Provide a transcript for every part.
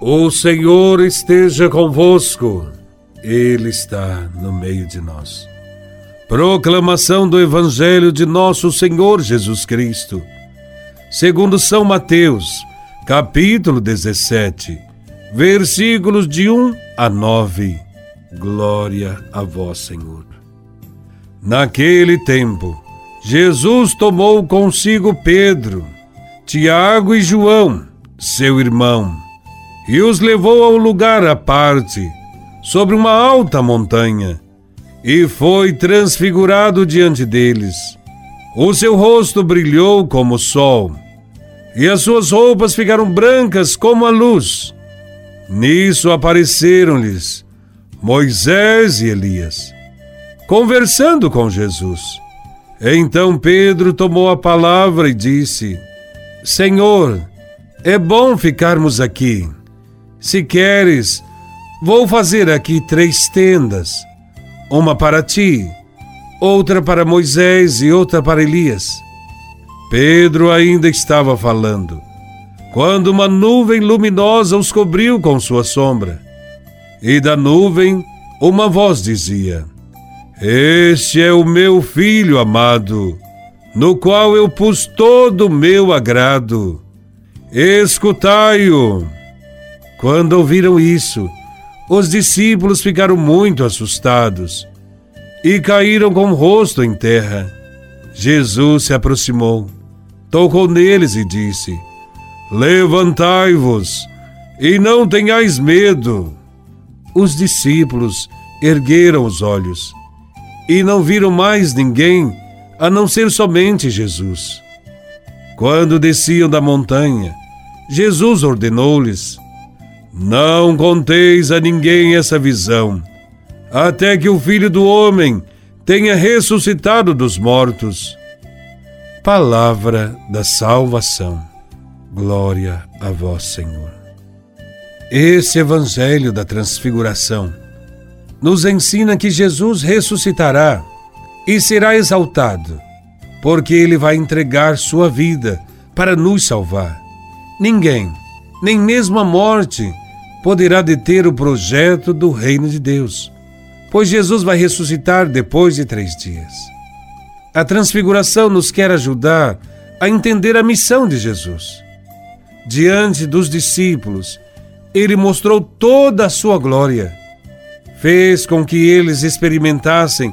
O Senhor esteja convosco, Ele está no meio de nós. Proclamação do Evangelho de Nosso Senhor Jesus Cristo, segundo São Mateus, capítulo 17, versículos de 1 a 9. Glória a Vós, Senhor. Naquele tempo, Jesus tomou consigo Pedro, Tiago e João, seu irmão e os levou a um lugar à parte, sobre uma alta montanha, e foi transfigurado diante deles. O seu rosto brilhou como o sol, e as suas roupas ficaram brancas como a luz. Nisso apareceram-lhes Moisés e Elias, conversando com Jesus. Então Pedro tomou a palavra e disse: Senhor, é bom ficarmos aqui. Se queres, vou fazer aqui três tendas: uma para ti, outra para Moisés e outra para Elias. Pedro ainda estava falando, quando uma nuvem luminosa os cobriu com sua sombra. E da nuvem uma voz dizia: Este é o meu filho amado, no qual eu pus todo o meu agrado. Escutai-o. Quando ouviram isso, os discípulos ficaram muito assustados e caíram com o rosto em terra. Jesus se aproximou, tocou neles e disse: Levantai-vos e não tenhais medo. Os discípulos ergueram os olhos e não viram mais ninguém a não ser somente Jesus. Quando desciam da montanha, Jesus ordenou-lhes: não conteis a ninguém essa visão, até que o Filho do Homem tenha ressuscitado dos mortos. Palavra da salvação. Glória a vós, Senhor. Esse Evangelho da Transfiguração nos ensina que Jesus ressuscitará e será exaltado, porque ele vai entregar sua vida para nos salvar. Ninguém, nem mesmo a morte, poderá deter o projeto do reino de Deus, pois Jesus vai ressuscitar depois de três dias. A transfiguração nos quer ajudar a entender a missão de Jesus. Diante dos discípulos, ele mostrou toda a sua glória. Fez com que eles experimentassem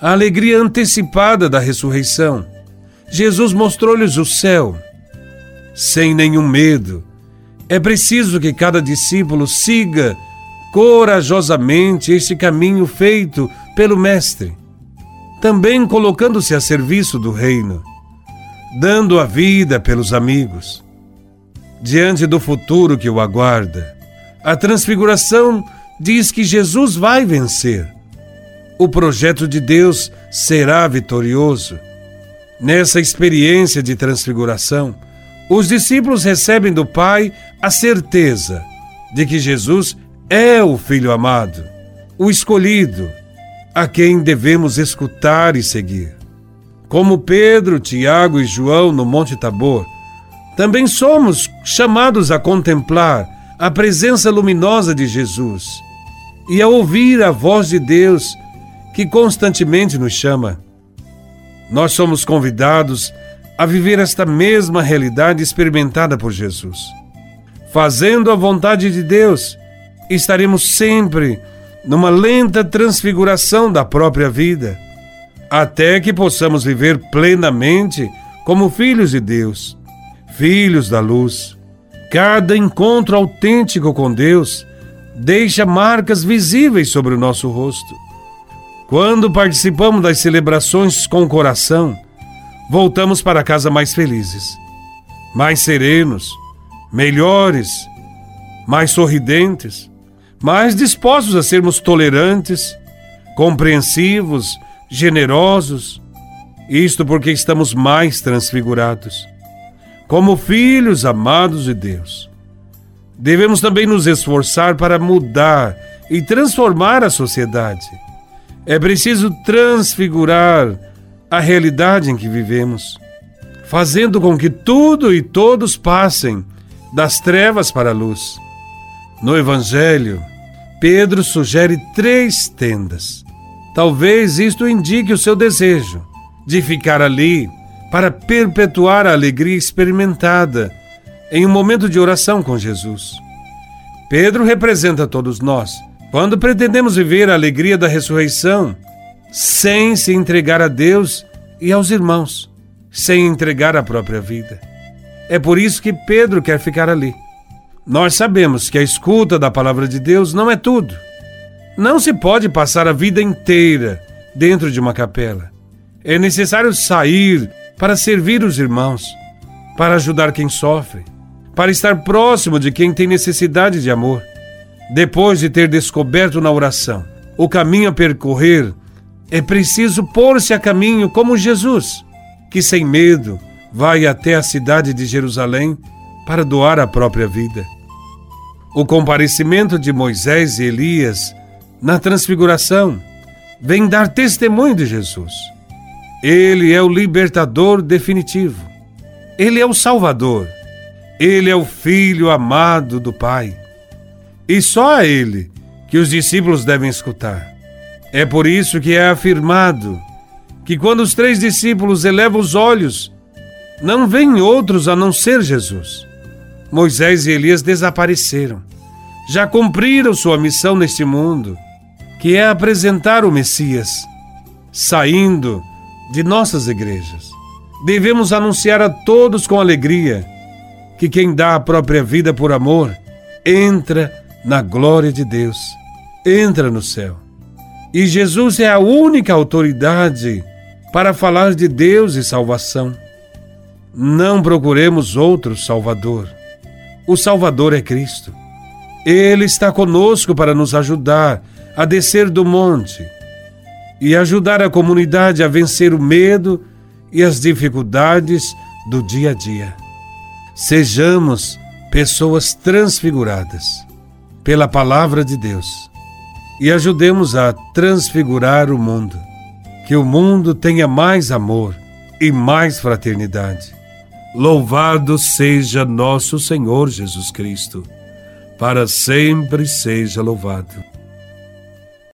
a alegria antecipada da ressurreição. Jesus mostrou-lhes o céu, sem nenhum medo é preciso que cada discípulo siga corajosamente este caminho feito pelo Mestre, também colocando-se a serviço do Reino, dando a vida pelos amigos. Diante do futuro que o aguarda, a Transfiguração diz que Jesus vai vencer. O projeto de Deus será vitorioso. Nessa experiência de transfiguração, os discípulos recebem do Pai a certeza de que Jesus é o Filho amado, o escolhido, a quem devemos escutar e seguir. Como Pedro, Tiago e João no Monte Tabor, também somos chamados a contemplar a presença luminosa de Jesus e a ouvir a voz de Deus que constantemente nos chama. Nós somos convidados a viver esta mesma realidade experimentada por Jesus. Fazendo a vontade de Deus, estaremos sempre numa lenta transfiguração da própria vida, até que possamos viver plenamente como filhos de Deus, filhos da luz. Cada encontro autêntico com Deus deixa marcas visíveis sobre o nosso rosto. Quando participamos das celebrações com o coração, voltamos para casa mais felizes, mais serenos, melhores, mais sorridentes, mais dispostos a sermos tolerantes, compreensivos, generosos. Isto porque estamos mais transfigurados. Como filhos amados de Deus, devemos também nos esforçar para mudar e transformar a sociedade. É preciso transfigurar a realidade em que vivemos, fazendo com que tudo e todos passem das trevas para a luz. No Evangelho, Pedro sugere três tendas. Talvez isto indique o seu desejo de ficar ali para perpetuar a alegria experimentada em um momento de oração com Jesus. Pedro representa todos nós quando pretendemos viver a alegria da ressurreição sem se entregar a Deus e aos irmãos, sem entregar a própria vida. É por isso que Pedro quer ficar ali. Nós sabemos que a escuta da palavra de Deus não é tudo. Não se pode passar a vida inteira dentro de uma capela. É necessário sair para servir os irmãos, para ajudar quem sofre, para estar próximo de quem tem necessidade de amor. Depois de ter descoberto na oração o caminho a percorrer, é preciso pôr-se a caminho como Jesus, que sem medo vai até a cidade de Jerusalém para doar a própria vida. O comparecimento de Moisés e Elias na transfiguração vem dar testemunho de Jesus. Ele é o libertador definitivo. Ele é o Salvador. Ele é o Filho amado do Pai. E só a Ele que os discípulos devem escutar. É por isso que é afirmado que quando os três discípulos elevam os olhos, não vêm outros a não ser Jesus. Moisés e Elias desapareceram. Já cumpriram sua missão neste mundo, que é apresentar o Messias, saindo de nossas igrejas. Devemos anunciar a todos com alegria que quem dá a própria vida por amor entra na glória de Deus, entra no céu. E Jesus é a única autoridade para falar de Deus e salvação. Não procuremos outro Salvador. O Salvador é Cristo. Ele está conosco para nos ajudar a descer do monte e ajudar a comunidade a vencer o medo e as dificuldades do dia a dia. Sejamos pessoas transfiguradas pela palavra de Deus e ajudemos a transfigurar o mundo. Que o mundo tenha mais amor e mais fraternidade. Louvado seja nosso Senhor Jesus Cristo, para sempre seja louvado.